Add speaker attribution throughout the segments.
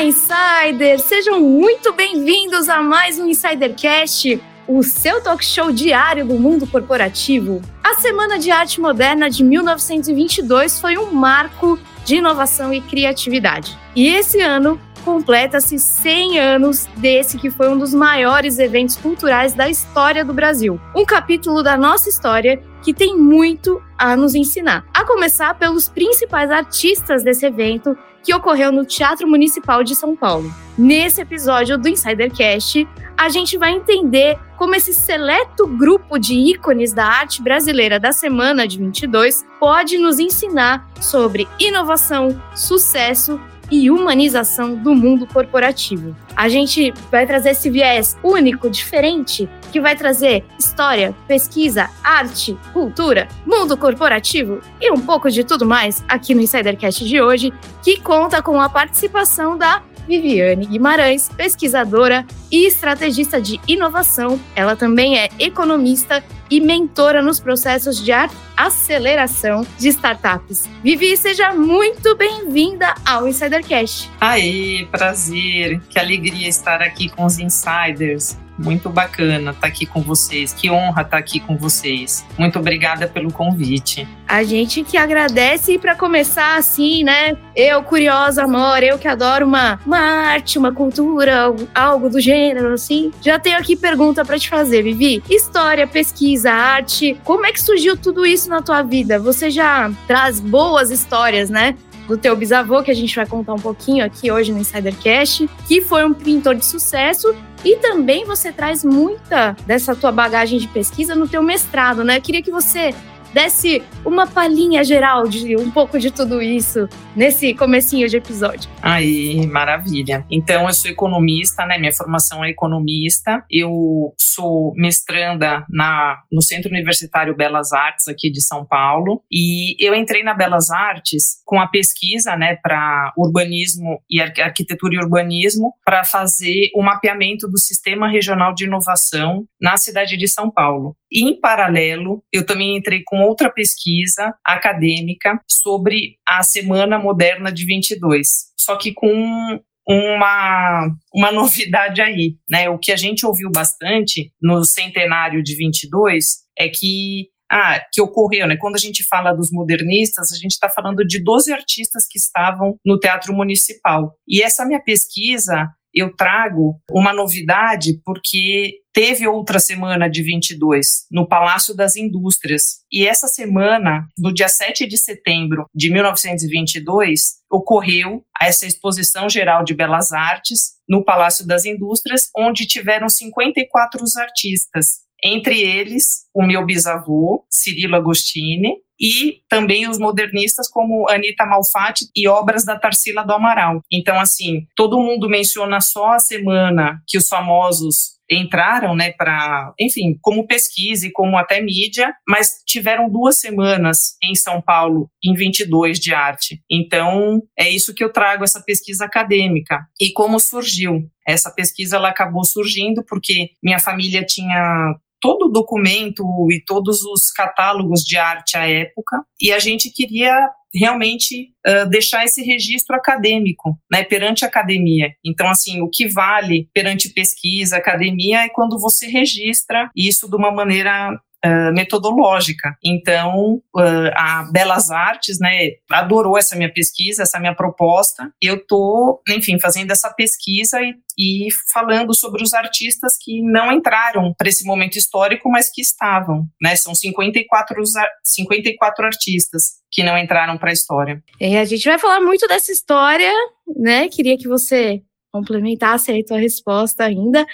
Speaker 1: Olá, insiders! Sejam muito bem-vindos a mais um Insidercast, o seu talk show diário do mundo corporativo. A Semana de Arte Moderna de 1922 foi um marco de inovação e criatividade. E esse ano completa-se 100 anos desse que foi um dos maiores eventos culturais da história do Brasil. Um capítulo da nossa história que tem muito a nos ensinar. A começar pelos principais artistas desse evento que ocorreu no Teatro Municipal de São Paulo. Nesse episódio do Insidercast, a gente vai entender como esse seleto grupo de ícones da arte brasileira da semana de 22 pode nos ensinar sobre inovação, sucesso e humanização do mundo corporativo. A gente vai trazer esse viés único, diferente, que vai trazer história, pesquisa, arte, cultura, mundo corporativo e um pouco de tudo mais aqui no Insidercast de hoje, que conta com a participação da Viviane Guimarães, pesquisadora e estrategista de inovação. Ela também é economista e mentora nos processos de aceleração de startups. Vivi, seja muito bem-vinda ao Insidercast.
Speaker 2: Aê, prazer, que alegria estar aqui com os insiders. Muito bacana estar aqui com vocês. Que honra estar aqui com vocês. Muito obrigada pelo convite.
Speaker 1: A gente que agradece e para começar assim, né? Eu curiosa, amor, eu que adoro uma, uma arte, uma cultura, algo do gênero assim. Já tenho aqui pergunta para te fazer, Vivi. História, pesquisa, arte, como é que surgiu tudo isso na tua vida? Você já traz boas histórias, né? do teu bisavô, que a gente vai contar um pouquinho aqui hoje no Insidercast, que foi um pintor de sucesso e também você traz muita dessa tua bagagem de pesquisa no teu mestrado, né? Eu queria que você desse uma palhinha geral de um pouco de tudo isso nesse comecinho de episódio.
Speaker 2: Aí, maravilha. Então, eu sou economista, né? Minha formação é economista. Eu sou mestranda na, no Centro Universitário Belas Artes aqui de São Paulo e eu entrei na Belas Artes com a pesquisa, né, para urbanismo e arquitetura e urbanismo para fazer o mapeamento do sistema regional de inovação na cidade de São Paulo. E, em paralelo, eu também entrei com outra pesquisa acadêmica sobre a Semana Moderna de 22, só que com uma, uma novidade aí, né? O que a gente ouviu bastante no centenário de 22 é que ah, que ocorreu, né? Quando a gente fala dos modernistas, a gente está falando de 12 artistas que estavam no Teatro Municipal. E essa minha pesquisa, eu trago uma novidade porque teve outra semana de 22 no Palácio das Indústrias. E essa semana, no dia 7 de setembro de 1922, ocorreu essa exposição geral de belas artes no Palácio das Indústrias, onde tiveram 54 artistas, entre eles o meu bisavô, Cirilo Agostini, e também os modernistas como Anita Malfatti e obras da Tarsila do Amaral. Então, assim, todo mundo menciona só a semana que os famosos entraram, né, para, enfim, como pesquisa e como até mídia, mas tiveram duas semanas em São Paulo em 22 de arte. Então, é isso que eu trago essa pesquisa acadêmica. E como surgiu? Essa pesquisa ela acabou surgindo porque minha família tinha todo o documento e todos os catálogos de arte à época, e a gente queria realmente uh, deixar esse registro acadêmico, né, perante a academia. Então, assim, o que vale perante pesquisa, academia, é quando você registra isso de uma maneira Uh, metodológica. Então, uh, a Belas Artes, né, adorou essa minha pesquisa, essa minha proposta. Eu tô, enfim, fazendo essa pesquisa e, e falando sobre os artistas que não entraram para esse momento histórico, mas que estavam, né? São 54, 54 artistas que não entraram para a história.
Speaker 1: E a gente vai falar muito dessa história, né? Queria que você complementasse aí tua resposta ainda.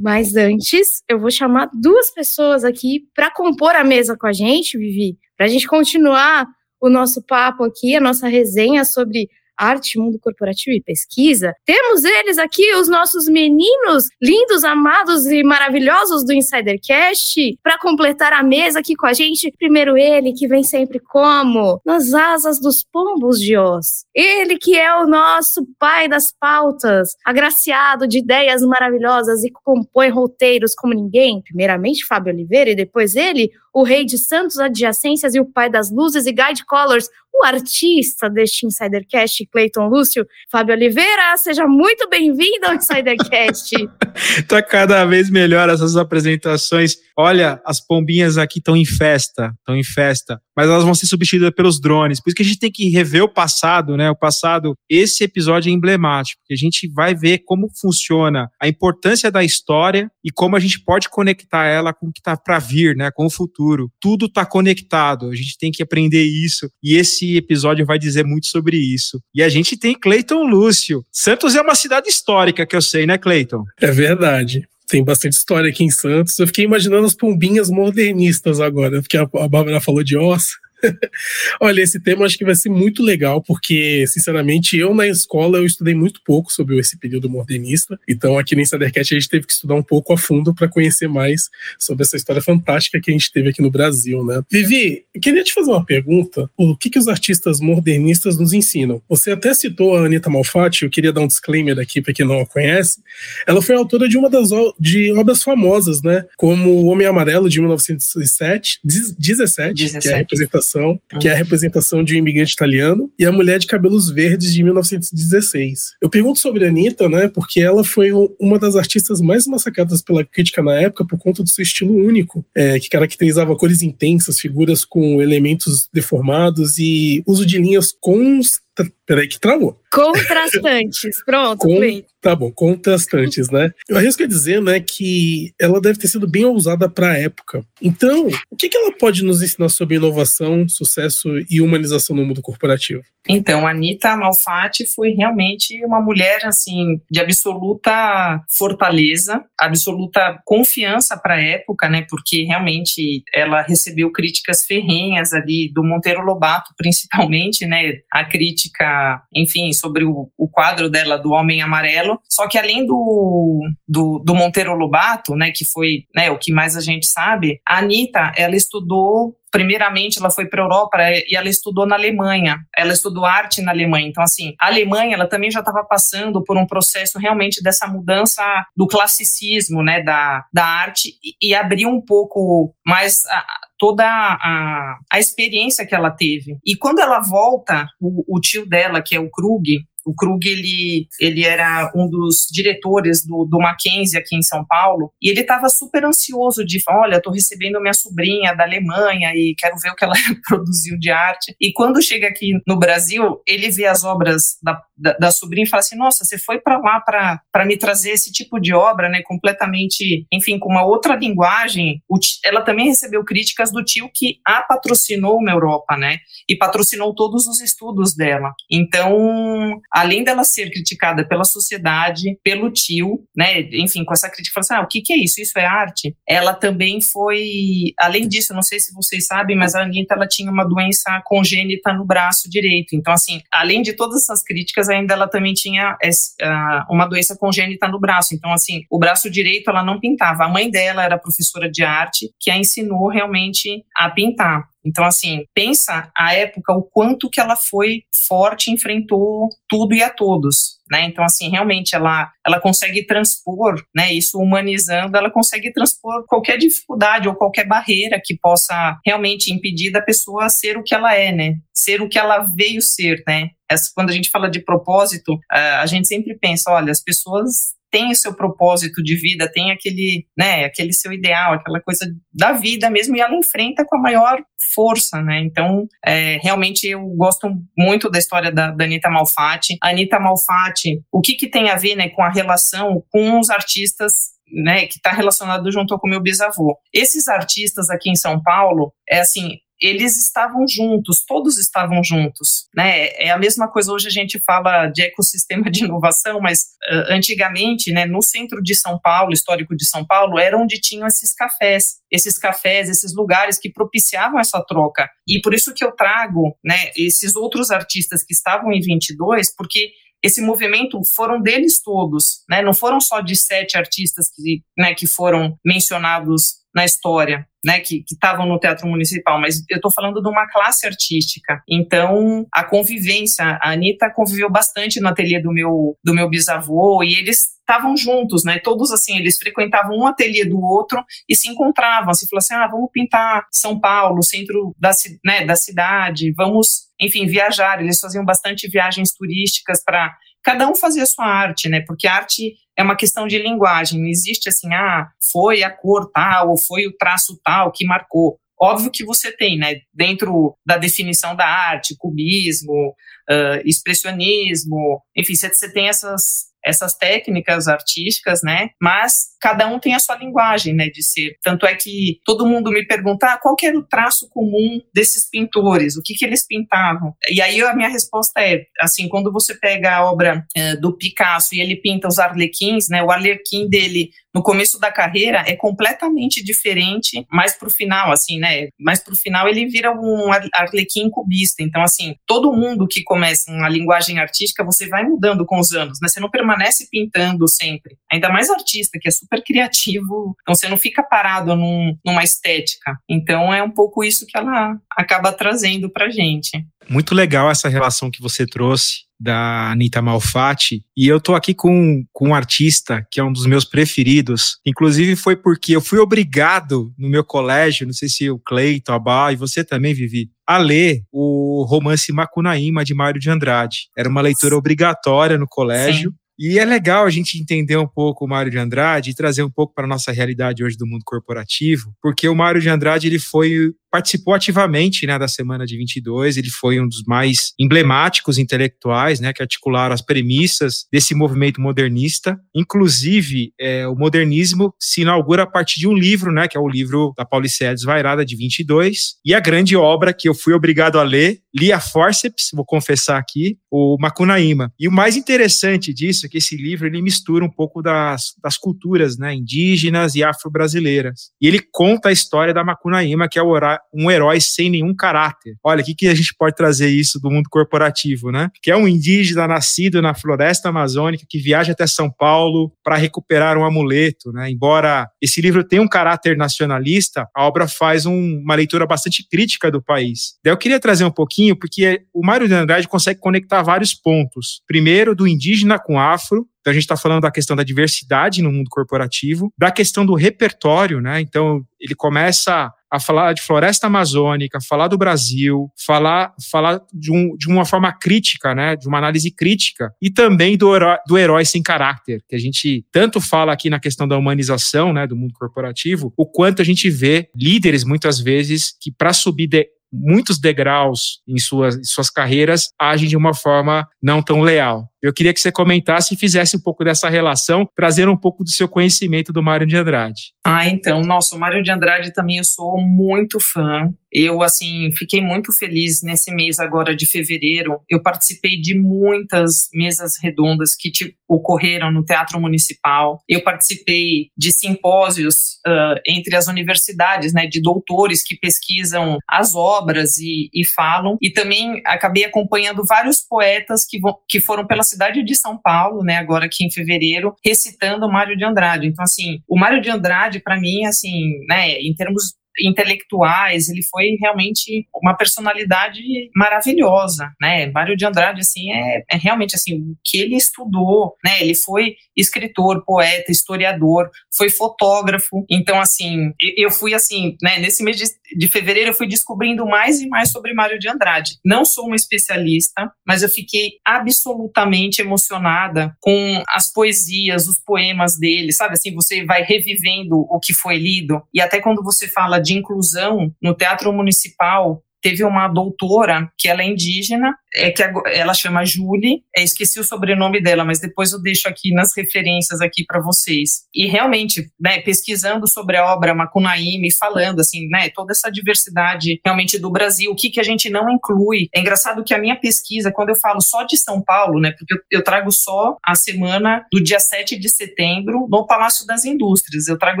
Speaker 1: Mas antes, eu vou chamar duas pessoas aqui para compor a mesa com a gente, Vivi, para a gente continuar o nosso papo aqui, a nossa resenha sobre arte, mundo corporativo e pesquisa. Temos eles aqui, os nossos meninos lindos, amados e maravilhosos do Insidercast, para completar a mesa aqui com a gente. Primeiro ele, que vem sempre como? Nas asas dos pombos de Oz. Ele que é o nosso pai das pautas, agraciado de ideias maravilhosas e compõe roteiros como ninguém. Primeiramente Fábio Oliveira e depois ele, o rei de Santos Adjacências e o pai das luzes e Guide Colors, o artista deste Insidercast, Clayton Lúcio, Fábio Oliveira. Seja muito bem-vindo ao Insidercast.
Speaker 3: tá cada vez melhor essas apresentações. Olha, as pombinhas aqui estão em festa, estão em festa, mas elas vão ser substituídas pelos drones. Por isso que a gente tem que rever o passado, né? O passado, esse episódio é emblemático, que a gente vai ver como funciona a importância da história e como a gente pode conectar ela com o que está para vir, né? Com o futuro. Tudo está conectado. A gente tem que aprender isso e esse episódio vai dizer muito sobre isso. E a gente tem Cleiton Lúcio. Santos é uma cidade histórica que eu sei, né, Cleiton?
Speaker 4: É verdade tem bastante história aqui em Santos. Eu fiquei imaginando as pombinhas modernistas agora, porque a, a Bárbara falou de ossa. Olha, esse tema acho que vai ser muito legal, porque, sinceramente, eu na escola eu estudei muito pouco sobre esse período modernista. Então, aqui no Insidercast, a gente teve que estudar um pouco a fundo para conhecer mais sobre essa história fantástica que a gente teve aqui no Brasil, né? Vivi, queria te fazer uma pergunta. O que, que os artistas modernistas nos ensinam? Você até citou a Anitta Malfatti, eu queria dar um disclaimer aqui para quem não a conhece. Ela foi autora de uma das de obras famosas, né? Como O Homem Amarelo, de 1917, 17, 17. que é a representação representação, que é a representação de um imigrante italiano, e a Mulher de Cabelos Verdes de 1916. Eu pergunto sobre a Anitta, né, porque ela foi uma das artistas mais massacradas pela crítica na época por conta do seu estilo único, é, que caracterizava cores intensas, figuras com elementos deformados e uso de linhas constantes Peraí, que travou.
Speaker 1: Contrastantes. Pronto, Com,
Speaker 4: Tá bom, contrastantes, né? Eu arrisco a dizer, né, que ela deve ter sido bem ousada para a época. Então, o que, que ela pode nos ensinar sobre inovação, sucesso e humanização no mundo corporativo?
Speaker 2: Então, a Anitta Malfatti foi realmente uma mulher, assim, de absoluta fortaleza, absoluta confiança para a época, né, porque realmente ela recebeu críticas ferrenhas ali do Monteiro Lobato, principalmente, né, a crítica, enfim, sobre o, o quadro dela do Homem Amarelo. Só que além do, do, do Monteiro Lobato, né, que foi né, o que mais a gente sabe, a Anitta, ela estudou primeiramente ela foi para a Europa e ela estudou na Alemanha. Ela estudou arte na Alemanha. Então, assim, a Alemanha ela também já estava passando por um processo realmente dessa mudança do classicismo, né, da, da arte e, e abriu um pouco mais a, toda a, a experiência que ela teve. E quando ela volta, o, o tio dela, que é o Krug, o Krug, ele, ele era um dos diretores do, do Mackenzie aqui em São Paulo, e ele estava super ansioso de, olha, estou recebendo minha sobrinha da Alemanha e quero ver o que ela produziu de arte. E quando chega aqui no Brasil, ele vê as obras da, da, da sobrinha e fala assim, nossa, você foi para lá para me trazer esse tipo de obra, né, completamente, enfim, com uma outra linguagem. Ela também recebeu críticas do tio que a patrocinou na Europa, né, e patrocinou todos os estudos dela. Então, além dela ser criticada pela sociedade, pelo tio, né, enfim, com essa crítica, falou assim, ah, o que, que é isso? Isso é arte? Ela também foi, além disso, não sei se vocês sabem, mas a Anitta, ela tinha uma doença congênita no braço direito. Então, assim, além de todas essas críticas, ainda ela também tinha uh, uma doença congênita no braço. Então, assim, o braço direito ela não pintava. A mãe dela era professora de arte, que a ensinou realmente a pintar. Então, assim, pensa a época, o quanto que ela foi forte, enfrentou tudo e a todos, né? Então, assim, realmente ela, ela consegue transpor, né? Isso humanizando, ela consegue transpor qualquer dificuldade ou qualquer barreira que possa realmente impedir da pessoa ser o que ela é, né? Ser o que ela veio ser, né? Quando a gente fala de propósito, a gente sempre pensa, olha, as pessoas tem o seu propósito de vida, tem aquele, né, aquele seu ideal, aquela coisa da vida mesmo, e ela enfrenta com a maior força, né? Então, é, realmente eu gosto muito da história da, da Anitta Malfatti. Anitta Malfatti, o que que tem a ver, né, com a relação com os artistas né, que está relacionado junto com o meu bisavô. Esses artistas aqui em São Paulo, é assim, eles estavam juntos, todos estavam juntos, né? É a mesma coisa hoje a gente fala de ecossistema de inovação, mas uh, antigamente, né, no centro de São Paulo, histórico de São Paulo, era onde tinham esses cafés, esses cafés, esses lugares que propiciavam essa troca. E por isso que eu trago, né, esses outros artistas que estavam em 22, porque esse movimento foram deles todos, né? Não foram só de sete artistas que, né, que foram mencionados na história. né, que estavam no Teatro Municipal, mas eu estou falando de uma classe artística. Então, a convivência, a Anitta conviveu bastante no ateliê do meu, do meu bisavô e eles estavam juntos, né? Todos assim, eles frequentavam um ateliê do outro e se encontravam, assim, falavam assim, ah, vamos pintar São Paulo, centro da, né, da cidade, vamos, enfim, viajar. Eles faziam bastante viagens turísticas para cada um fazer a sua arte, né? Porque arte é uma questão de linguagem, não existe assim, ah, foi a cor tal, ou foi o traço tal que marcou. Óbvio que você tem, né, dentro da definição da arte, cubismo, uh, expressionismo, enfim, você tem essas, essas técnicas artísticas, né? Mas cada um tem a sua linguagem, né, de ser. Tanto é que todo mundo me pergunta ah, qual era o traço comum desses pintores, o que que eles pintavam. E aí a minha resposta é, assim, quando você pega a obra é, do Picasso e ele pinta os arlequins, né, o arlequim dele no começo da carreira é completamente diferente, mais pro final, assim, né? Mais pro final ele vira um arlequim cubista. Então, assim, todo mundo que começa uma linguagem artística, você vai mudando com os anos, né? Você não permanece pintando sempre. Ainda mais artista, que é super criativo. Então, você não fica parado num, numa estética. Então, é um pouco isso que ela acaba trazendo pra gente.
Speaker 3: Muito legal essa relação que você trouxe da Anitta Malfatti. E eu tô aqui com, com um artista que é um dos meus preferidos. Inclusive foi porque eu fui obrigado no meu colégio, não sei se o Cleiton, a Bá, e você também, Vivi, a ler o romance Macunaíma de Mário de Andrade. Era uma leitura obrigatória no colégio. Sim. E é legal a gente entender um pouco o Mário de Andrade e trazer um pouco para a nossa realidade hoje do mundo corporativo, porque o Mário de Andrade ele foi participou ativamente né, da semana de 22, ele foi um dos mais emblemáticos intelectuais né, que articularam as premissas desse movimento modernista. Inclusive, é, o modernismo se inaugura a partir de um livro, né, que é o livro da Pauliceia Desvairada, de 22, e a grande obra que eu fui obrigado a ler, li a forceps, vou confessar aqui, o Macunaíma. E o mais interessante disso é que esse livro ele mistura um pouco das, das culturas né, indígenas e afro-brasileiras. E ele conta a história da Macunaíma, que é um herói sem nenhum caráter. Olha, o que, que a gente pode trazer isso do mundo corporativo, né? Que é um indígena nascido na floresta amazônica que viaja até São Paulo para recuperar um amuleto, né? Embora esse livro tenha um caráter nacionalista, a obra faz um, uma leitura bastante crítica do país. Daí eu queria trazer um pouquinho, porque o Mário de Andrade consegue conectar vários pontos. Primeiro, do indígena com afro, então a gente está falando da questão da diversidade no mundo corporativo, da questão do repertório, né? Então ele começa a falar de floresta amazônica, falar do Brasil, falar, falar de, um, de uma forma crítica, né? De uma análise crítica e também do herói, do herói sem caráter, que a gente tanto fala aqui na questão da humanização, né? Do mundo corporativo, o quanto a gente vê líderes muitas vezes que para subir de, muitos degraus em suas, em suas carreiras agem de uma forma não tão leal. Eu queria que você comentasse e fizesse um pouco dessa relação, trazendo um pouco do seu conhecimento do Mário de Andrade.
Speaker 2: Ah, então, nossa, o Mário de Andrade também eu sou muito fã. Eu, assim, fiquei muito feliz nesse mês agora de fevereiro. Eu participei de muitas mesas redondas que ocorreram no Teatro Municipal. Eu participei de simpósios uh, entre as universidades, né, de doutores que pesquisam as obras e, e falam. E também acabei acompanhando vários poetas que, vão, que foram pela cidade de São Paulo, né, agora aqui em fevereiro, recitando o Mário de Andrade. Então, assim, o Mário de Andrade, para mim, assim, né, em termos intelectuais, ele foi realmente uma personalidade maravilhosa, né? Mário de Andrade, assim, é, é, realmente, assim, o que ele estudou, né? Ele foi escritor, poeta, historiador, foi fotógrafo, então, assim, eu fui, assim, né, nesse mês de, de fevereiro eu fui descobrindo mais e mais sobre Mário de Andrade. Não sou uma especialista, mas eu fiquei absolutamente emocionada com as poesias, os poemas dele, sabe? Assim, você vai revivendo o que foi lido, e até quando você fala de inclusão no Teatro Municipal, teve uma doutora que ela é indígena, é que ela chama Julie, é, esqueci o sobrenome dela, mas depois eu deixo aqui nas referências aqui para vocês. E realmente, né, pesquisando sobre a obra Macunaíma falando assim, né, toda essa diversidade realmente do Brasil, o que que a gente não inclui. É engraçado que a minha pesquisa, quando eu falo só de São Paulo, né, porque eu, eu trago só a semana do dia 7 de setembro no Palácio das Indústrias, eu trago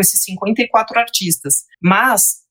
Speaker 2: esses 54 artistas. Mas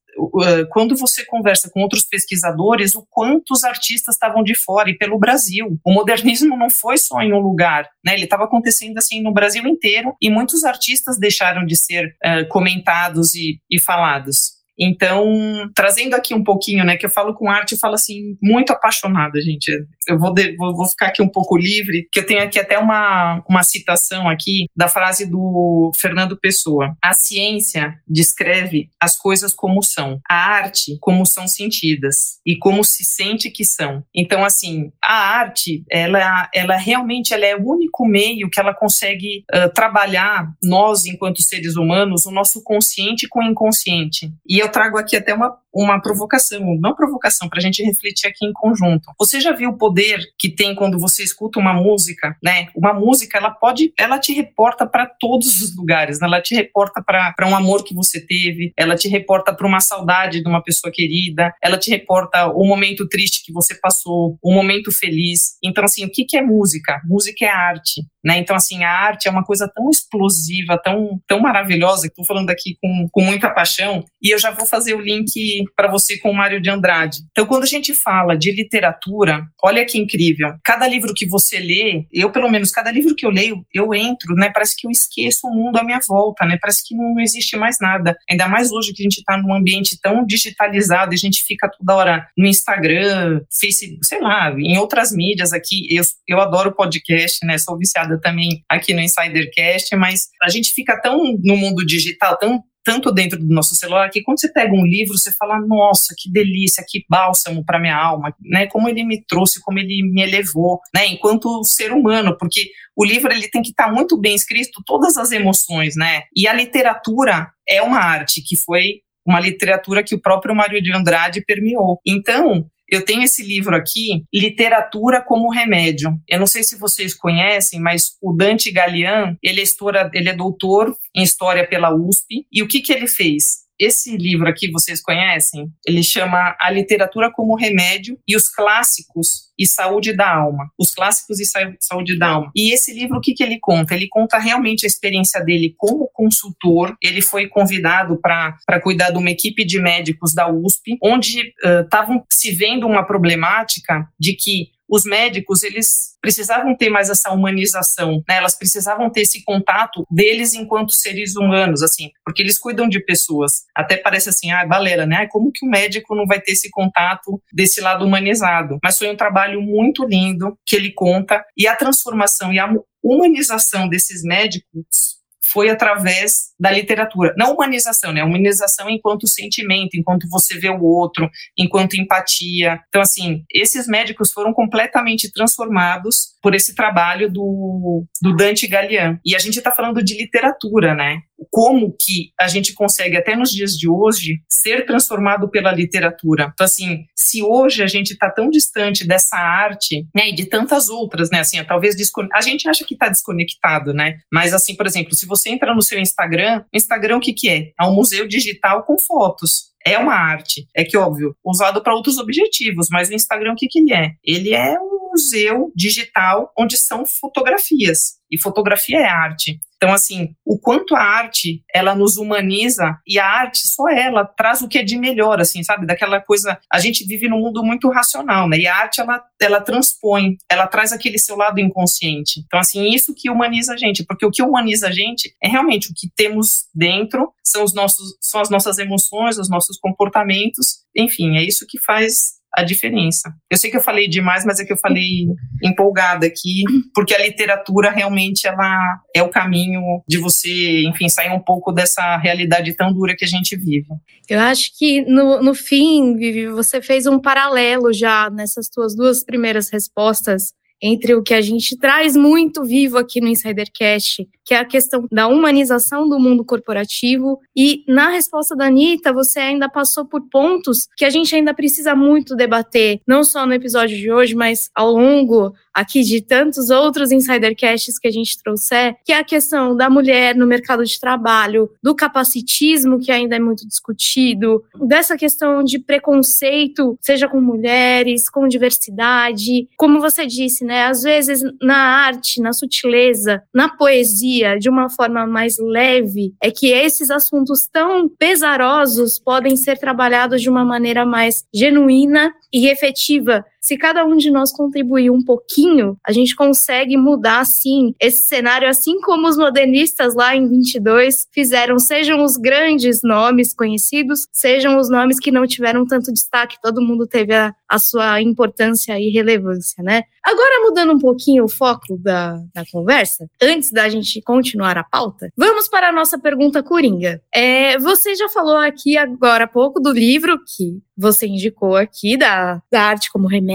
Speaker 2: quando você conversa com outros pesquisadores, o quanto os artistas estavam de fora e pelo Brasil. O modernismo não foi só em um lugar, né? Ele estava acontecendo assim no Brasil inteiro e muitos artistas deixaram de ser uh, comentados e, e falados. Então, trazendo aqui um pouquinho, né, que eu falo com arte, eu falo assim, muito apaixonada, gente. Eu vou, de, vou, vou, ficar aqui um pouco livre, que eu tenho aqui até uma, uma citação aqui da frase do Fernando Pessoa. A ciência descreve as coisas como são, a arte como são sentidas e como se sente que são. Então, assim, a arte, ela, ela realmente ela é o único meio que ela consegue uh, trabalhar nós, enquanto seres humanos, o nosso consciente com o inconsciente. E eu trago aqui até uma, uma provocação, não provocação, para a gente refletir aqui em conjunto. Você já viu o poder que tem quando você escuta uma música, né? Uma música, ela pode, ela te reporta para todos os lugares, né? ela te reporta para um amor que você teve, ela te reporta para uma saudade de uma pessoa querida, ela te reporta o momento triste que você passou, o momento feliz. Então, assim, o que, que é música? Música é arte. Né? Então, assim, a arte é uma coisa tão explosiva, tão, tão maravilhosa, que estou falando aqui com, com muita paixão, e eu já vou fazer o link para você com o Mário de Andrade. Então, quando a gente fala de literatura, olha que incrível. Cada livro que você lê, eu, pelo menos, cada livro que eu leio, eu entro, né? Parece que eu esqueço o mundo à minha volta, né? Parece que não, existe mais nada. Ainda mais hoje que a gente está num ambiente tão digitalizado, a gente fica toda hora no Instagram, Facebook, sei lá, em outras mídias aqui. Eu, eu adoro podcast, né? Sou viciada também aqui no Insidercast, mas a gente fica tão no mundo digital, tão tanto dentro do nosso celular que quando você pega um livro você fala nossa que delícia que bálsamo para minha alma né? Como ele me trouxe como ele me elevou né? Enquanto ser humano porque o livro ele tem que estar tá muito bem escrito todas as emoções né? E a literatura é uma arte que foi uma literatura que o próprio Mário de Andrade permeou. Então eu tenho esse livro aqui, Literatura como Remédio. Eu não sei se vocês conhecem, mas o Dante Galian, ele é, história, ele é doutor em História pela USP. E o que, que ele fez? Esse livro aqui vocês conhecem? Ele chama A Literatura como Remédio e os Clássicos e Saúde da Alma. Os Clássicos e Saúde da Alma. E esse livro, o que, que ele conta? Ele conta realmente a experiência dele como consultor. Ele foi convidado para cuidar de uma equipe de médicos da USP, onde estavam uh, se vendo uma problemática de que os médicos, eles precisavam ter mais essa humanização, né? Elas precisavam ter esse contato deles enquanto seres humanos, assim, porque eles cuidam de pessoas. Até parece assim, ah, balera, né? Como que o médico não vai ter esse contato desse lado humanizado? Mas foi um trabalho muito lindo que ele conta e a transformação e a humanização desses médicos foi através da literatura. Não humanização, né? Humanização enquanto sentimento, enquanto você vê o outro, enquanto empatia. Então, assim, esses médicos foram completamente transformados por esse trabalho do, do Dante Galian. E a gente está falando de literatura, né? Como que a gente consegue, até nos dias de hoje, ser transformado pela literatura. Então, assim, se hoje a gente está tão distante dessa arte, né, e de tantas outras, né, assim, talvez a gente acha que está desconectado, né? Mas, assim, por exemplo, se você entra no seu Instagram, Instagram o que, que é? É um museu digital com fotos é uma arte. É que, óbvio, usado para outros objetivos, mas o Instagram, o que, que ele é? Ele é um museu digital onde são fotografias. E fotografia é arte. Então, assim, o quanto a arte, ela nos humaniza, e a arte, só ela, traz o que é de melhor, assim, sabe? Daquela coisa, a gente vive num mundo muito racional, né? E a arte, ela, ela transpõe, ela traz aquele seu lado inconsciente. Então, assim, isso que humaniza a gente, porque o que humaniza a gente é realmente o que temos dentro, são, os nossos, são as nossas emoções, os nossos comportamentos, enfim, é isso que faz a diferença. Eu sei que eu falei demais, mas é que eu falei empolgada aqui, porque a literatura realmente ela é o caminho de você, enfim, sair um pouco dessa realidade tão dura que a gente vive.
Speaker 1: Eu acho que no, no fim, Vivi, você fez um paralelo já nessas tuas duas primeiras respostas entre o que a gente traz muito vivo aqui no Insidercast, que é a questão da humanização do mundo corporativo. E na resposta da Anitta, você ainda passou por pontos que a gente ainda precisa muito debater, não só no episódio de hoje, mas ao longo aqui de tantos outros insidercasts que a gente trouxer, que é a questão da mulher no mercado de trabalho, do capacitismo que ainda é muito discutido, dessa questão de preconceito, seja com mulheres, com diversidade, como você disse, né? Às vezes na arte, na sutileza, na poesia, de uma forma mais leve, é que esses assuntos tão pesarosos podem ser trabalhados de uma maneira mais genuína e efetiva se cada um de nós contribuir um pouquinho, a gente consegue mudar, sim, esse cenário, assim como os modernistas lá em 22 fizeram, sejam os grandes nomes conhecidos, sejam os nomes que não tiveram tanto destaque, todo mundo teve a, a sua importância e relevância, né? Agora, mudando um pouquinho o foco da, da conversa, antes da gente continuar a pauta, vamos para a nossa pergunta coringa. É, você já falou aqui agora há pouco do livro que você indicou aqui, da, da arte como remédio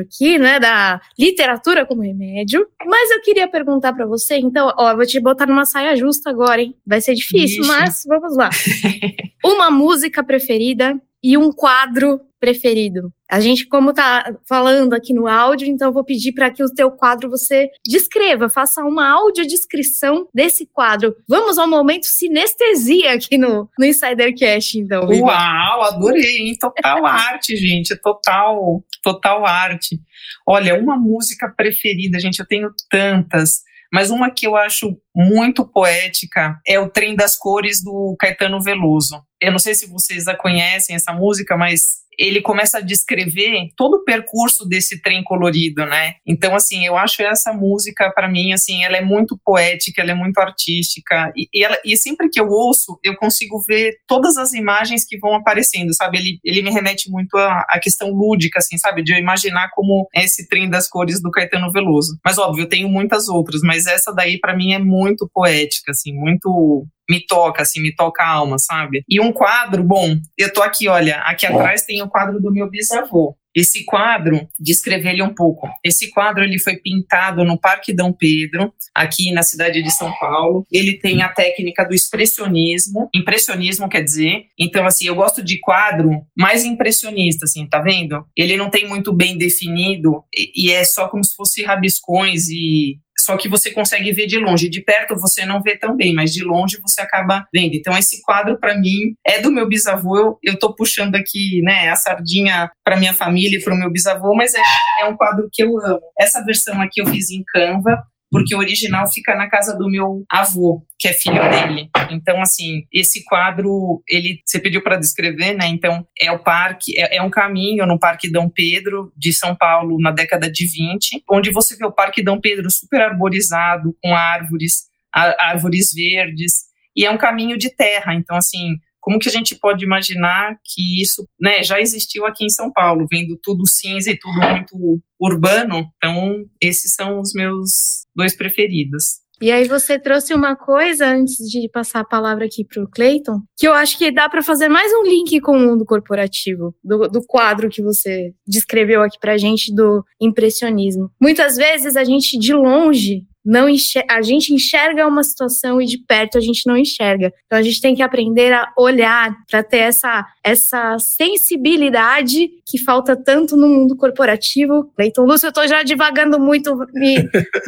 Speaker 1: aqui, né? Da literatura como remédio. Mas eu queria perguntar para você, então, ó, eu vou te botar numa saia justa agora, hein? Vai ser difícil, Ixi. mas vamos lá. Uma música preferida e um quadro preferido. A gente, como tá falando aqui no áudio, então eu vou pedir para que o teu quadro você descreva, faça uma audiodescrição desse quadro. Vamos ao momento sinestesia aqui no, no Insidercast, então.
Speaker 2: Uau, adorei, hein? Total arte, gente, total, total arte. Olha, uma música preferida, gente, eu tenho tantas. Mas uma que eu acho muito poética é o Trem das Cores do Caetano Veloso. Eu não sei se vocês a conhecem essa música, mas ele começa a descrever todo o percurso desse trem colorido, né? Então, assim, eu acho essa música, para mim, assim, ela é muito poética, ela é muito artística, e, e, ela, e, sempre que eu ouço, eu consigo ver todas as imagens que vão aparecendo, sabe? Ele, ele me remete muito à, à questão lúdica, assim, sabe? De eu imaginar como é esse trem das cores do Caetano Veloso. Mas, óbvio, eu tenho muitas outras, mas essa daí, para mim, é muito poética, assim, muito me toca, assim, me toca a alma, sabe? E um quadro, bom, eu tô aqui, olha, aqui atrás tem o quadro do meu bisavô. Esse quadro, descrever ele um pouco. Esse quadro ele foi pintado no Parque Dom Pedro, aqui na cidade de São Paulo. Ele tem a técnica do expressionismo. Impressionismo quer dizer. Então assim, eu gosto de quadro mais impressionista, assim, tá vendo? Ele não tem muito bem definido e, e é só como se fosse rabiscões e só que você consegue ver de longe. De perto você não vê tão bem, mas de longe você acaba vendo. Então esse quadro para mim é do meu bisavô. Eu, tô puxando aqui, né, a sardinha para minha família e para o meu bisavô, mas é, é um quadro que eu amo. Essa versão aqui eu fiz em Canva porque o original fica na casa do meu avô, que é filho dele. Então, assim, esse quadro, ele, você pediu para descrever, né? Então, é o parque, é, é, um caminho no Parque Dom Pedro de São Paulo na década de 20, onde você vê o Parque Dom Pedro super arborizado, com árvores, árvores verdes, e é um caminho de terra. Então, assim, como que a gente pode imaginar que isso né, já existiu aqui em São Paulo, vendo tudo cinza e tudo muito urbano? Então, esses são os meus dois preferidos.
Speaker 1: E aí você trouxe uma coisa antes de passar a palavra aqui para o Clayton, que eu acho que dá para fazer mais um link com o mundo corporativo, do, do quadro que você descreveu aqui para gente do impressionismo. Muitas vezes a gente de longe não enxerga, a gente enxerga uma situação e de perto a gente não enxerga. Então a gente tem que aprender a olhar para ter essa, essa sensibilidade que falta tanto no mundo corporativo. Cleiton Lúcio, eu estou já divagando muito, me,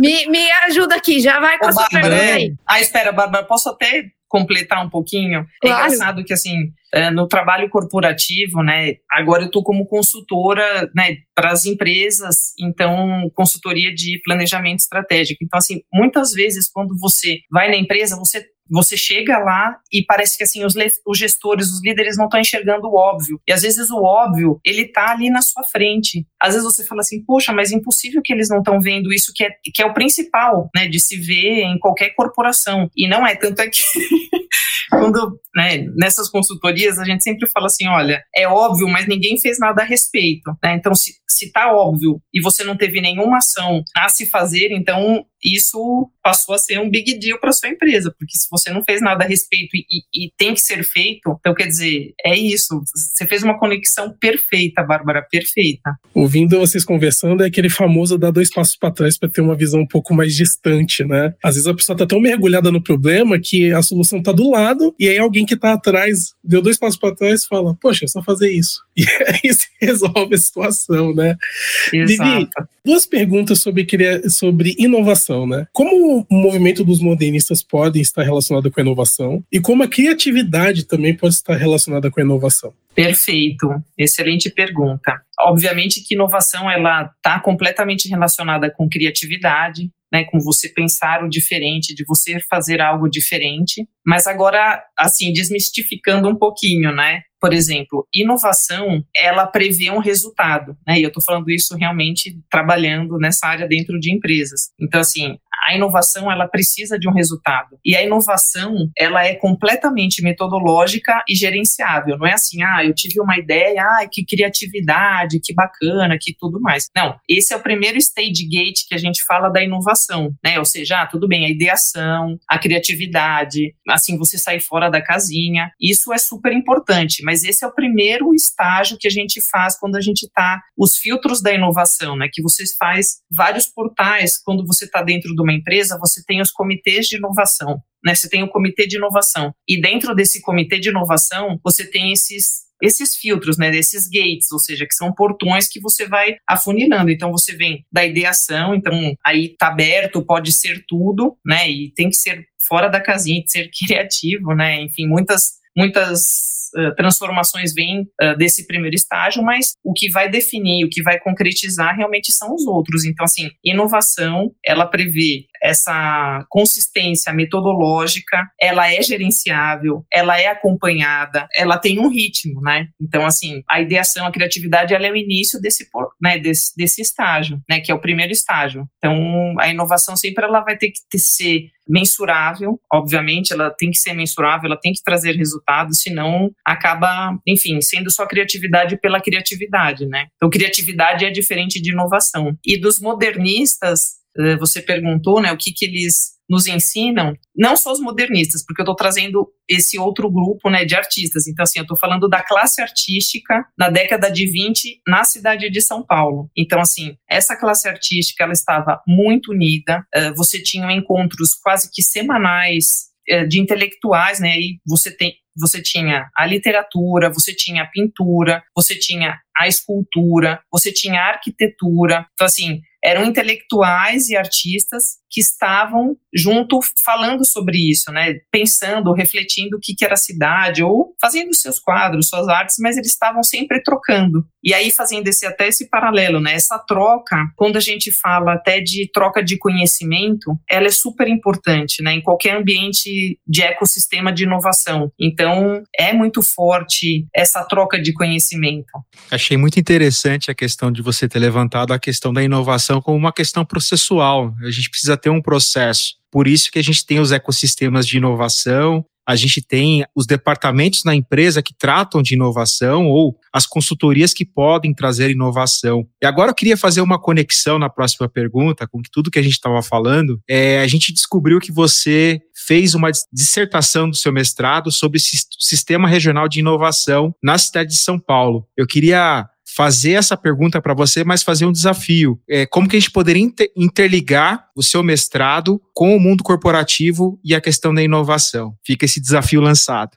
Speaker 1: me, me ajuda aqui, já vai com Ô, a sua Bárbara, pergunta aí.
Speaker 2: Ah, espera, Bárbara, posso até completar um pouquinho? É claro. É engraçado que, assim, é, no trabalho corporativo, né, agora eu estou como consultora, né, para as empresas, então, consultoria de planejamento estratégico. Então, assim, muitas vezes, quando você vai na empresa, você você chega lá e parece que assim os, os gestores, os líderes não estão enxergando o óbvio. E às vezes o óbvio, ele tá ali na sua frente. Às vezes você fala assim, poxa, mas é impossível que eles não estão vendo isso que é, que é o principal, né, de se ver em qualquer corporação. E não é, tanto é que quando, né, nessas consultorias a gente sempre fala assim, olha, é óbvio, mas ninguém fez nada a respeito, né? Então se, se tá óbvio e você não teve nenhuma ação a se fazer, então isso passou a ser um big deal para sua empresa, porque se você não fez nada a respeito e, e, tem que ser feito, então quer dizer, é isso. Você fez uma conexão perfeita, Bárbara, perfeita.
Speaker 4: Ouvindo vocês conversando, é aquele famoso dar dois passos para trás para ter uma visão um pouco mais distante, né? Às vezes a pessoa tá tão mergulhada no problema que a solução tá do lado e aí alguém que tá atrás deu dois passos para trás e fala: Poxa, é só fazer isso. E aí se resolve a situação, né?
Speaker 2: Exato. Vivi,
Speaker 4: duas perguntas sobre, sobre inovação, né? Como o movimento dos modernistas pode estar relacionado com a inovação e como a criatividade também pode estar relacionada com a inovação?
Speaker 2: Perfeito, excelente pergunta. Obviamente que inovação ela está completamente relacionada com criatividade, né, com você pensar o diferente, de você fazer algo diferente. Mas agora, assim, desmistificando um pouquinho, né? Por exemplo, inovação, ela prevê um resultado, né? E eu estou falando isso realmente trabalhando nessa área dentro de empresas. Então, assim, a inovação ela precisa de um resultado. E a inovação, ela é completamente metodológica e gerenciável. Não é assim, ah, eu tive uma ideia, ah, que criatividade, que bacana, que tudo mais. Não, esse é o primeiro stage gate que a gente fala da inovação, né? Ou seja, ah, tudo bem, a ideação, a criatividade, assim, você sair fora da casinha. Isso é super importante, mas esse é o primeiro estágio que a gente faz quando a gente está os filtros da inovação, né? Que você faz vários portais quando você está dentro de uma empresa, você tem os comitês de inovação. Né, você tem o comitê de inovação. E dentro desse comitê de inovação, você tem esses esses filtros, né, desses gates, ou seja, que são portões que você vai afunilando. Então você vem da ideação, então aí tá aberto, pode ser tudo, né, e tem que ser fora da casinha, de ser criativo, né, enfim, muitas muitas uh, transformações vêm uh, desse primeiro estágio, mas o que vai definir, o que vai concretizar realmente são os outros. Então, assim, inovação, ela prevê essa consistência metodológica, ela é gerenciável, ela é acompanhada, ela tem um ritmo, né? Então, assim, a ideação, a criatividade, ela é o início desse, né, desse, desse estágio, né, que é o primeiro estágio. Então, a inovação sempre ela vai ter que ter, ser mensurável, obviamente, ela tem que ser mensurável, ela tem que trazer resultados, senão acaba, enfim, sendo só criatividade pela criatividade, né? Então, criatividade é diferente de inovação. E dos modernistas, você perguntou, né, o que, que eles nos ensinam, não só os modernistas, porque eu estou trazendo esse outro grupo né, de artistas. Então, assim, eu estou falando da classe artística na década de 20 na cidade de São Paulo. Então, assim, essa classe artística ela estava muito unida, uh, você tinha encontros quase que semanais uh, de intelectuais, né? E você tem você tinha a literatura, você tinha a pintura, você tinha a escultura, você tinha a arquitetura. Então, assim, eram intelectuais e artistas que estavam junto falando sobre isso, né? Pensando, refletindo o que, que era a cidade, ou fazendo seus quadros, suas artes, mas eles estavam sempre trocando. E aí, fazendo esse, até esse paralelo, né? Essa troca, quando a gente fala até de troca de conhecimento, ela é super importante, né? Em qualquer ambiente de ecossistema de inovação. Então, é muito forte essa troca de conhecimento.
Speaker 3: Achei muito interessante a questão de você ter levantado a questão da inovação como uma questão processual. A gente precisa ter um processo. Por isso que a gente tem os ecossistemas de inovação, a gente tem os departamentos na empresa que tratam de inovação ou as consultorias que podem trazer inovação. E agora eu queria fazer uma conexão na próxima pergunta com tudo que a gente estava falando. É, a gente descobriu que você fez uma dissertação do seu mestrado sobre sistema regional de inovação na cidade de São Paulo. Eu queria fazer essa pergunta para você, mas fazer um desafio. É, como que a gente poderia interligar o seu mestrado com o mundo corporativo e a questão da inovação? Fica esse desafio lançado.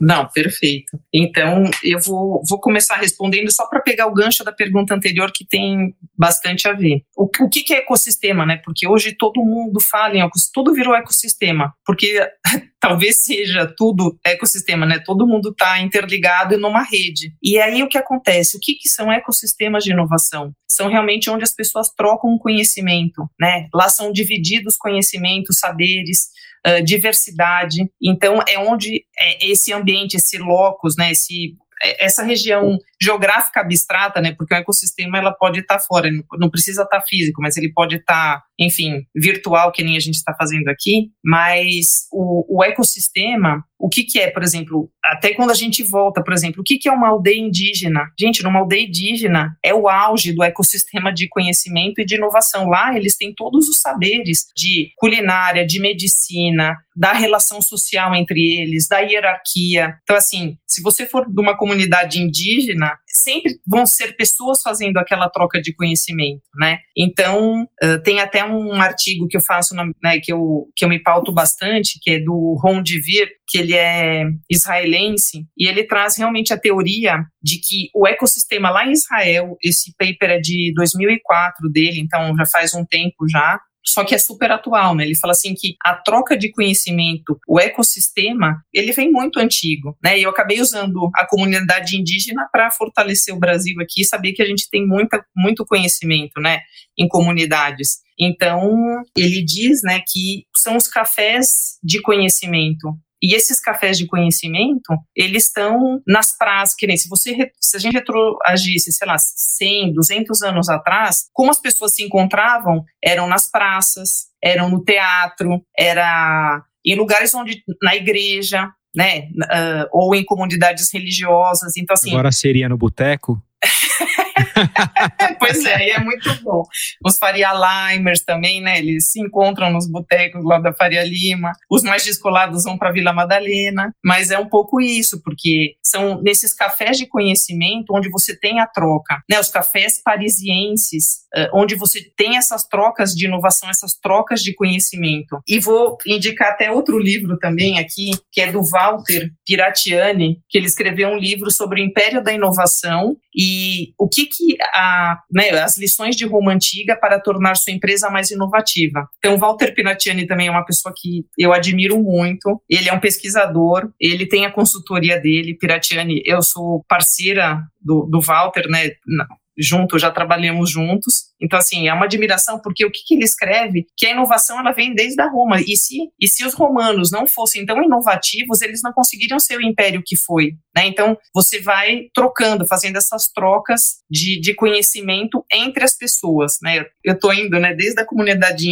Speaker 2: Não, perfeito. Então, eu vou, vou começar respondendo só para pegar o gancho da pergunta anterior, que tem bastante a ver. O, o que, que é ecossistema, né? Porque hoje todo mundo fala em tudo virou ecossistema, porque talvez seja tudo ecossistema, né? Todo mundo está interligado numa rede. E aí o que acontece? O que, que são ecossistemas de inovação? São realmente onde as pessoas trocam conhecimento, né? Lá são divididos conhecimentos, saberes, uh, diversidade. Então, é onde é esse ambiente, esse locus, né, esse é, essa região geográfica abstrata, né, porque o ecossistema ela pode estar fora, não precisa estar físico, mas ele pode estar, enfim, virtual, que nem a gente está fazendo aqui, mas o, o ecossistema, o que, que é, por exemplo, até quando a gente volta, por exemplo, o que, que é uma aldeia indígena? Gente, numa aldeia indígena é o auge do ecossistema de conhecimento e de inovação. Lá eles têm todos os saberes de culinária, de medicina, da relação social entre eles, da hierarquia. Então, assim, se você for de uma comunidade indígena, sempre vão ser pessoas fazendo aquela troca de conhecimento, né? Então, uh, tem até um artigo que eu faço, na, né, que, eu, que eu me pauto bastante, que é do Ron Devere, que ele é israelense, e ele traz realmente a teoria de que o ecossistema lá em Israel, esse paper é de 2004 dele, então já faz um tempo já, só que é super atual, né? Ele fala assim que a troca de conhecimento, o ecossistema, ele vem muito antigo, né? E eu acabei usando a comunidade indígena para fortalecer o Brasil aqui, saber que a gente tem muita, muito conhecimento, né, em comunidades. Então, ele diz, né, que são os cafés de conhecimento, e esses cafés de conhecimento, eles estão nas praças, que nem se você se a gente retroagisse, sei lá, 100, 200 anos atrás, como as pessoas se encontravam eram nas praças, eram no teatro, era em lugares onde na igreja, né, uh, ou em comunidades religiosas. Então assim,
Speaker 3: agora seria no boteco.
Speaker 2: pois é, e é muito bom. Os Faria Limers também, né? Eles se encontram nos botecos lá da Faria Lima. Os mais descolados vão para Vila Madalena. Mas é um pouco isso, porque são nesses cafés de conhecimento onde você tem a troca, né? Os cafés parisienses, eh, onde você tem essas trocas de inovação, essas trocas de conhecimento. E vou indicar até outro livro também aqui, que é do Walter Piratiani, que ele escreveu um livro sobre o Império da Inovação e o que que a, né, as lições de Roma Antiga para tornar sua empresa mais inovativa. Então, Walter Pinatiani também é uma pessoa que eu admiro muito. Ele é um pesquisador, ele tem a consultoria dele, Piratiani. Eu sou parceira do, do Walter, né? junto, já trabalhamos juntos. Então, assim, é uma admiração, porque o que, que, ele escreve? Que a inovação ela vem desde a Roma. E se, e se os romanos não fossem tão inovativos, eles não conseguiriam ser o império que foi. Né? Então, você vai trocando, fazendo essas trocas de, de conhecimento entre as pessoas. Né? Eu estou indo né, desde a comunidade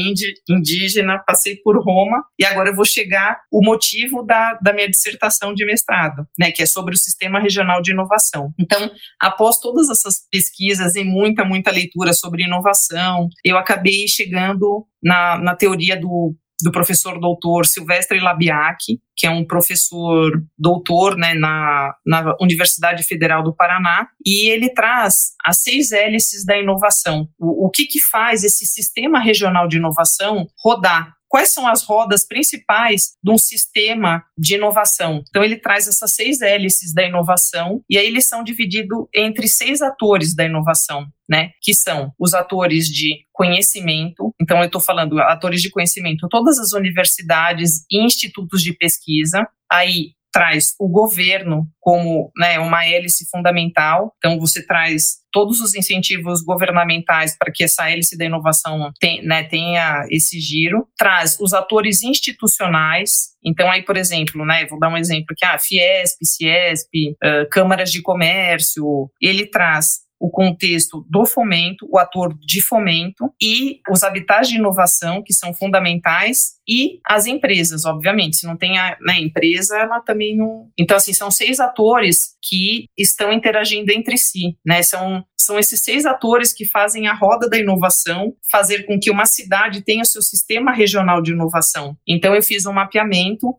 Speaker 2: indígena, passei por Roma, e agora eu vou chegar o motivo da, da minha dissertação de mestrado, né, que é sobre o Sistema Regional de Inovação. Então, após todas essas pesquisas e muita, muita leitura sobre inovação, inovação. Eu acabei chegando na, na teoria do, do professor doutor Silvestre Labiac, que é um professor doutor né, na, na Universidade Federal do Paraná, e ele traz as seis hélices da inovação. O, o que, que faz esse sistema regional de inovação rodar? Quais são as rodas principais de um sistema de inovação. Então, ele traz essas seis hélices da inovação, e aí eles são divididos entre seis atores da inovação. Né, que são os atores de conhecimento. Então, eu estou falando atores de conhecimento, todas as universidades e institutos de pesquisa. Aí traz o governo como né, uma hélice fundamental. Então, você traz todos os incentivos governamentais para que essa hélice da inovação tem, né, tenha esse giro. Traz os atores institucionais. Então, aí, por exemplo, né, vou dar um exemplo aqui, ah, Fiesp, Ciesp, uh, câmaras de comércio. Ele traz o contexto do fomento, o ator de fomento e os habitats de inovação, que são fundamentais, e as empresas, obviamente. Se não tem a né, empresa, ela também não. Então, assim, são seis atores que estão interagindo entre si, né? São, são esses seis atores que fazem a roda da inovação, fazer com que uma cidade tenha o seu sistema regional de inovação. Então, eu fiz um mapeamento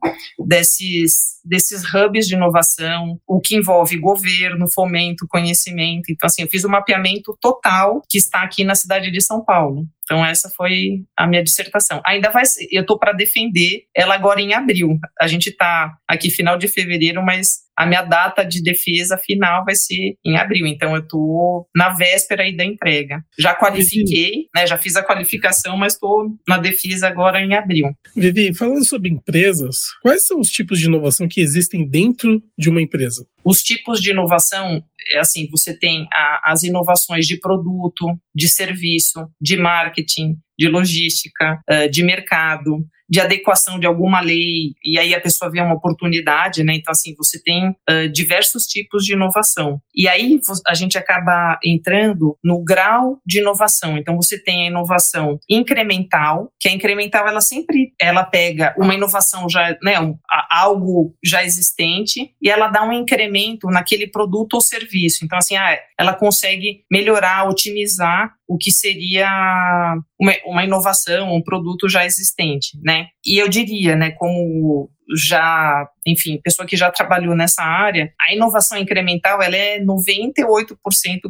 Speaker 2: desses, desses hubs de inovação, o que envolve governo, fomento, conhecimento. Então, assim, eu fiz um mapeamento total que está aqui na cidade de São Paulo. Então essa foi a minha dissertação. Ainda vai, eu estou para defender ela agora em abril. A gente está aqui final de fevereiro, mas a minha data de defesa final vai ser em abril. Então eu estou na véspera aí da entrega. Já qualifiquei, né? Já fiz a qualificação, mas estou na defesa agora em abril.
Speaker 4: Vivi, falando sobre empresas, quais são os tipos de inovação que existem dentro de uma empresa?
Speaker 2: Os tipos de inovação, é assim, você tem a, as inovações de produto, de serviço, de marketing, de logística, uh, de mercado, de adequação de alguma lei, e aí a pessoa vê uma oportunidade, né? Então, assim, você tem uh, diversos tipos de inovação. E aí a gente acaba entrando no grau de inovação. Então, você tem a inovação incremental, que a incremental, ela sempre, ela pega uma inovação já, né, um, algo já existente, e ela dá um incremento naquele produto ou serviço. Então, assim, ah, ela consegue melhorar, otimizar o que seria uma, uma inovação, um produto já existente, né? E eu diria, né, como já, enfim, pessoa que já trabalhou nessa área, a inovação incremental ela é 98%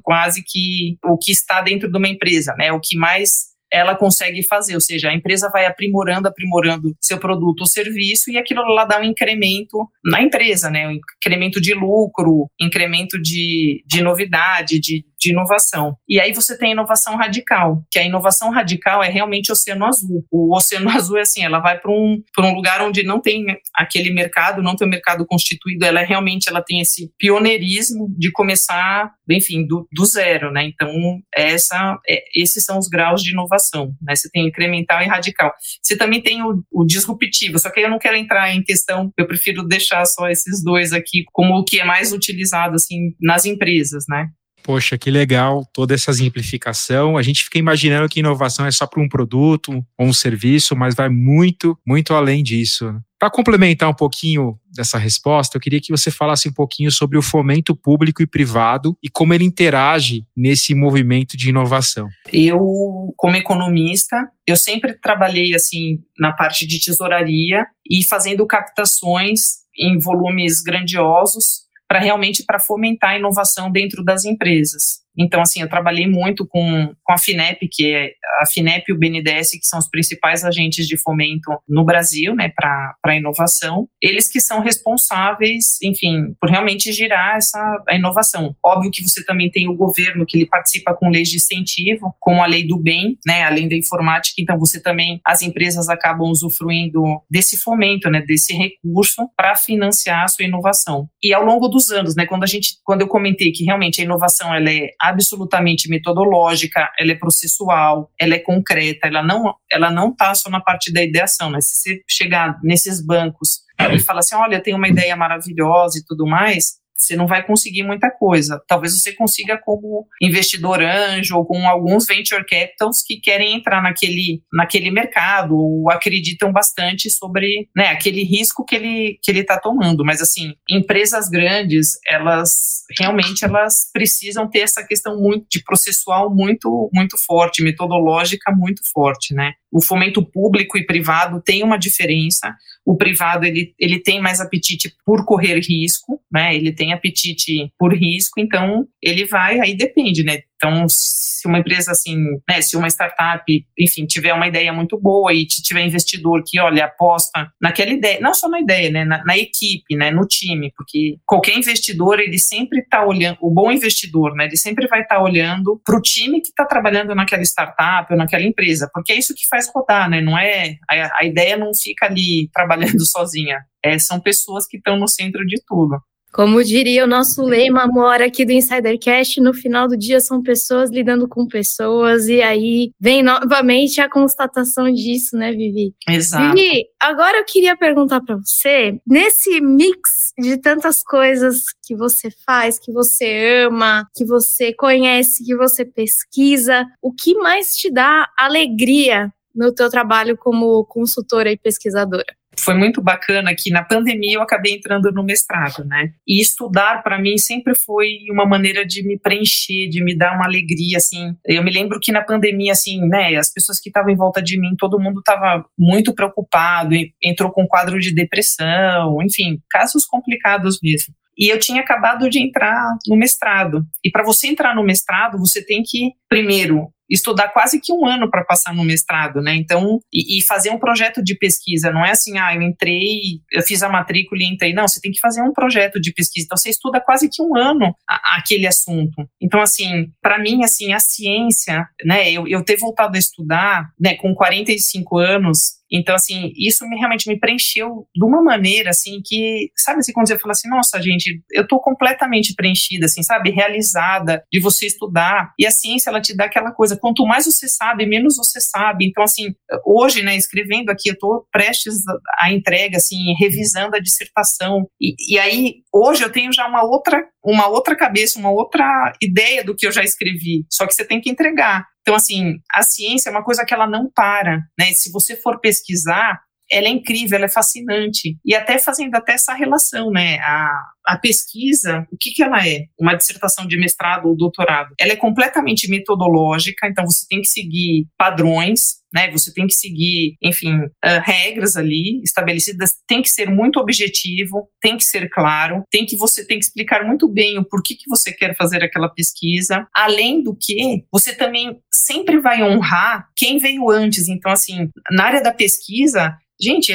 Speaker 2: quase que o que está dentro de uma empresa, né? O que mais ela consegue fazer, ou seja, a empresa vai aprimorando, aprimorando seu produto ou serviço e aquilo lá dá um incremento na empresa, né? Um incremento de lucro, incremento de, de novidade, de, de inovação. E aí você tem a inovação radical, que a inovação radical é realmente oceano azul. O oceano azul é assim, ela vai para um, um lugar onde não tem aquele mercado, não tem um mercado constituído, ela é, realmente ela tem esse pioneirismo de começar, enfim, do, do zero, né? Então, essa, é, esses são os graus de inovação, né? Você tem incremental e radical. Você também tem o, o disruptivo, só que eu não quero entrar em questão, eu prefiro deixar só esses dois aqui como o que é mais utilizado, assim, nas empresas, né?
Speaker 3: Poxa, que legal toda essa simplificação. A gente fica imaginando que inovação é só para um produto ou um serviço, mas vai muito, muito além disso. Para complementar um pouquinho dessa resposta, eu queria que você falasse um pouquinho sobre o fomento público e privado e como ele interage nesse movimento de inovação.
Speaker 2: Eu, como economista, eu sempre trabalhei assim na parte de tesouraria e fazendo captações em volumes grandiosos para realmente para fomentar a inovação dentro das empresas. Então, assim, eu trabalhei muito com, com a FINEP, que é a FINEP e o BNDES, que são os principais agentes de fomento no Brasil, né, para a inovação. Eles que são responsáveis, enfim, por realmente girar essa a inovação. Óbvio que você também tem o governo, que ele participa com leis de incentivo, como a lei do bem, né, além da informática, então você também, as empresas acabam usufruindo desse fomento, né, desse recurso para financiar a sua inovação. E ao longo dos anos, né, quando a gente, quando eu comentei que realmente a inovação ela é absolutamente metodológica, ela é processual, ela é concreta, ela não ela não está só na parte da ideação, né? Se você chegar nesses bancos e falar assim, olha, tem uma ideia maravilhosa e tudo mais, você não vai conseguir muita coisa. Talvez você consiga como investidor anjo ou com alguns venture capitals que querem entrar naquele, naquele mercado ou acreditam bastante sobre né, aquele risco que ele que ele está tomando. Mas assim, empresas grandes, elas realmente elas precisam ter essa questão muito de processual muito muito forte, metodológica muito forte, né? O fomento público e privado tem uma diferença. O privado ele, ele tem mais apetite por correr risco, né? Ele tem apetite por risco, então ele vai, aí depende, né? Então, se uma empresa assim, né, se uma startup, enfim, tiver uma ideia muito boa e tiver investidor que, olha, aposta naquela ideia, não só na ideia, né, na, na equipe, né, no time, porque qualquer investidor, ele sempre está olhando, o bom investidor, né, ele sempre vai estar tá olhando para o time que está trabalhando naquela startup ou naquela empresa, porque é isso que faz rodar, né, não é, a, a ideia não fica ali trabalhando sozinha, é, são pessoas que estão no centro de tudo.
Speaker 1: Como diria o nosso lema, amor, aqui do Insidercast, no final do dia são pessoas lidando com pessoas, e aí vem novamente a constatação disso, né, Vivi?
Speaker 2: Exato.
Speaker 1: Vivi, agora eu queria perguntar para você, nesse mix de tantas coisas que você faz, que você ama, que você conhece, que você pesquisa, o que mais te dá alegria no teu trabalho como consultora e pesquisadora?
Speaker 2: Foi muito bacana que na pandemia eu acabei entrando no mestrado, né? E estudar para mim sempre foi uma maneira de me preencher, de me dar uma alegria, assim. Eu me lembro que na pandemia, assim, né, as pessoas que estavam em volta de mim, todo mundo estava muito preocupado, entrou com quadro de depressão, enfim, casos complicados mesmo. E eu tinha acabado de entrar no mestrado. E para você entrar no mestrado, você tem que, primeiro, estudar quase que um ano para passar no mestrado, né? Então, e, e, fazer um projeto de pesquisa, não é assim, ah, eu entrei, eu fiz a matrícula e entrei. Não, você tem que fazer um projeto de pesquisa. Então, você estuda quase que um ano a, aquele assunto. Então, assim, para mim, assim, a ciência, né? Eu, eu ter voltado a estudar, né, com 45 anos, então, assim, isso me, realmente me preencheu de uma maneira, assim, que, sabe assim, quando você fala assim, nossa, gente, eu tô completamente preenchida, assim, sabe, realizada de você estudar. E a ciência, ela te dá aquela coisa, quanto mais você sabe, menos você sabe. Então, assim, hoje, né, escrevendo aqui, eu tô prestes à entrega, assim, revisando a dissertação. E, e aí, hoje eu tenho já uma outra, uma outra cabeça, uma outra ideia do que eu já escrevi. Só que você tem que entregar. Então, assim, a ciência é uma coisa que ela não para, né? Se você for pesquisar, ela é incrível, ela é fascinante. E até fazendo até essa relação, né? A, a pesquisa, o que, que ela é? Uma dissertação de mestrado ou doutorado. Ela é completamente metodológica, então você tem que seguir padrões, né? Você tem que seguir, enfim, uh, regras ali estabelecidas, tem que ser muito objetivo, tem que ser claro, tem que você tem que explicar muito bem o porquê que você quer fazer aquela pesquisa. Além do que, você também sempre vai honrar quem veio antes. Então, assim, na área da pesquisa, gente,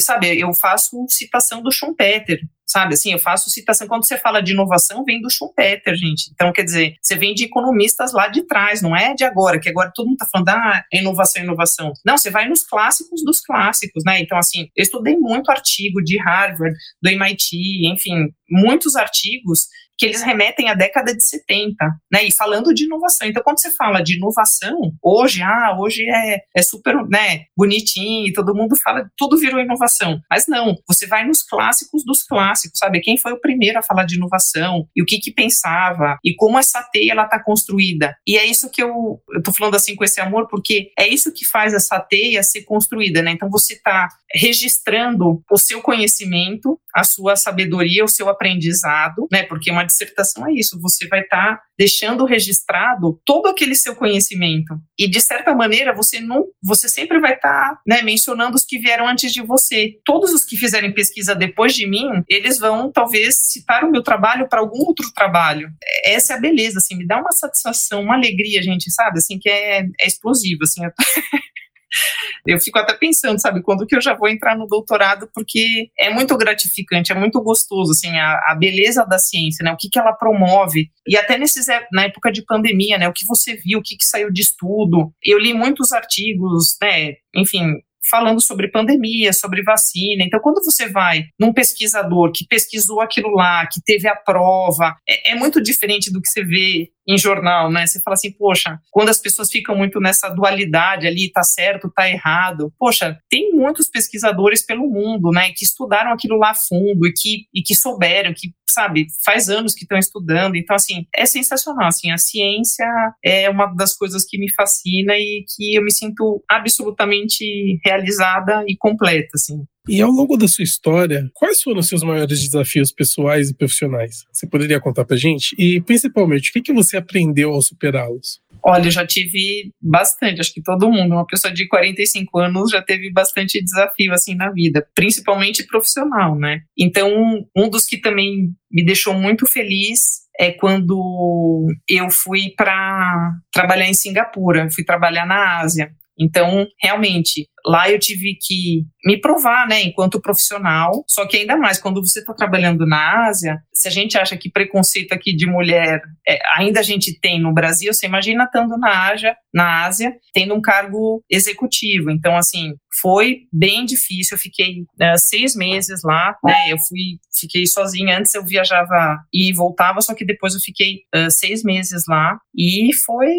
Speaker 2: sabe, eu faço citação do Schumpeter, sabe? Assim, eu faço citação. Quando você fala de inovação, vem do Schumpeter, gente. Então, quer dizer, você vem de economistas lá de trás, não é de agora, que agora todo mundo está falando, ah, inovação, inovação. Não, você vai nos clássicos dos clássicos, né? Então, assim, eu estudei muito artigo de Harvard, do MIT, enfim, muitos artigos que eles remetem à década de 70, né? E falando de inovação. Então, quando você fala de inovação, hoje, ah, hoje é, é super, né, bonitinho, todo mundo fala, tudo virou inovação. Mas não, você vai nos clássicos dos clássicos, sabe? Quem foi o primeiro a falar de inovação e o que que pensava e como essa teia ela tá construída. E é isso que eu, eu tô falando assim com esse amor, porque é isso que faz essa teia ser construída, né? Então, você tá registrando o seu conhecimento, a sua sabedoria, o seu aprendizado, né? Porque uma dissertação é isso, você vai estar tá deixando registrado todo aquele seu conhecimento. E de certa maneira, você não, você sempre vai estar, tá, né, mencionando os que vieram antes de você. Todos os que fizerem pesquisa depois de mim, eles vão talvez citar o meu trabalho para algum outro trabalho. Essa é a beleza, assim, me dá uma satisfação, uma alegria, gente, sabe? Assim que é, é explosivo, assim. eu fico até pensando, sabe, quando que eu já vou entrar no doutorado, porque é muito gratificante, é muito gostoso, assim, a, a beleza da ciência, né, o que que ela promove, e até nesses, é, na época de pandemia, né, o que você viu, o que que saiu de estudo, eu li muitos artigos, né, enfim, falando sobre pandemia, sobre vacina. Então, quando você vai num pesquisador que pesquisou aquilo lá, que teve a prova, é, é muito diferente do que você vê em jornal, né? Você fala assim, poxa, quando as pessoas ficam muito nessa dualidade ali, tá certo, tá errado. Poxa, tem muitos pesquisadores pelo mundo, né, que estudaram aquilo lá a fundo e que, e que souberam, que, sabe, faz anos que estão estudando. Então, assim, é sensacional, assim, a ciência é uma das coisas que me fascina e que eu me sinto absolutamente realizada e completa, assim.
Speaker 4: E ao longo da sua história, quais foram os seus maiores desafios pessoais e profissionais? Você poderia contar pra gente? E, principalmente, o que, que você aprendeu ao superá-los?
Speaker 2: Olha, eu já tive bastante, acho que todo mundo, uma pessoa de 45 anos já teve bastante desafio assim na vida, principalmente profissional, né? Então, um dos que também me deixou muito feliz é quando eu fui para trabalhar em Singapura, fui trabalhar na Ásia. Então, realmente, lá eu tive que me provar, né, enquanto profissional. Só que ainda mais, quando você está trabalhando na Ásia, se a gente acha que preconceito aqui de mulher é, ainda a gente tem no Brasil, você imagina estando na Ásia, na Ásia, tendo um cargo executivo. Então, assim, foi bem difícil. Eu fiquei uh, seis meses lá, né? Eu fui, fiquei sozinha. Antes eu viajava e voltava, só que depois eu fiquei uh, seis meses lá e foi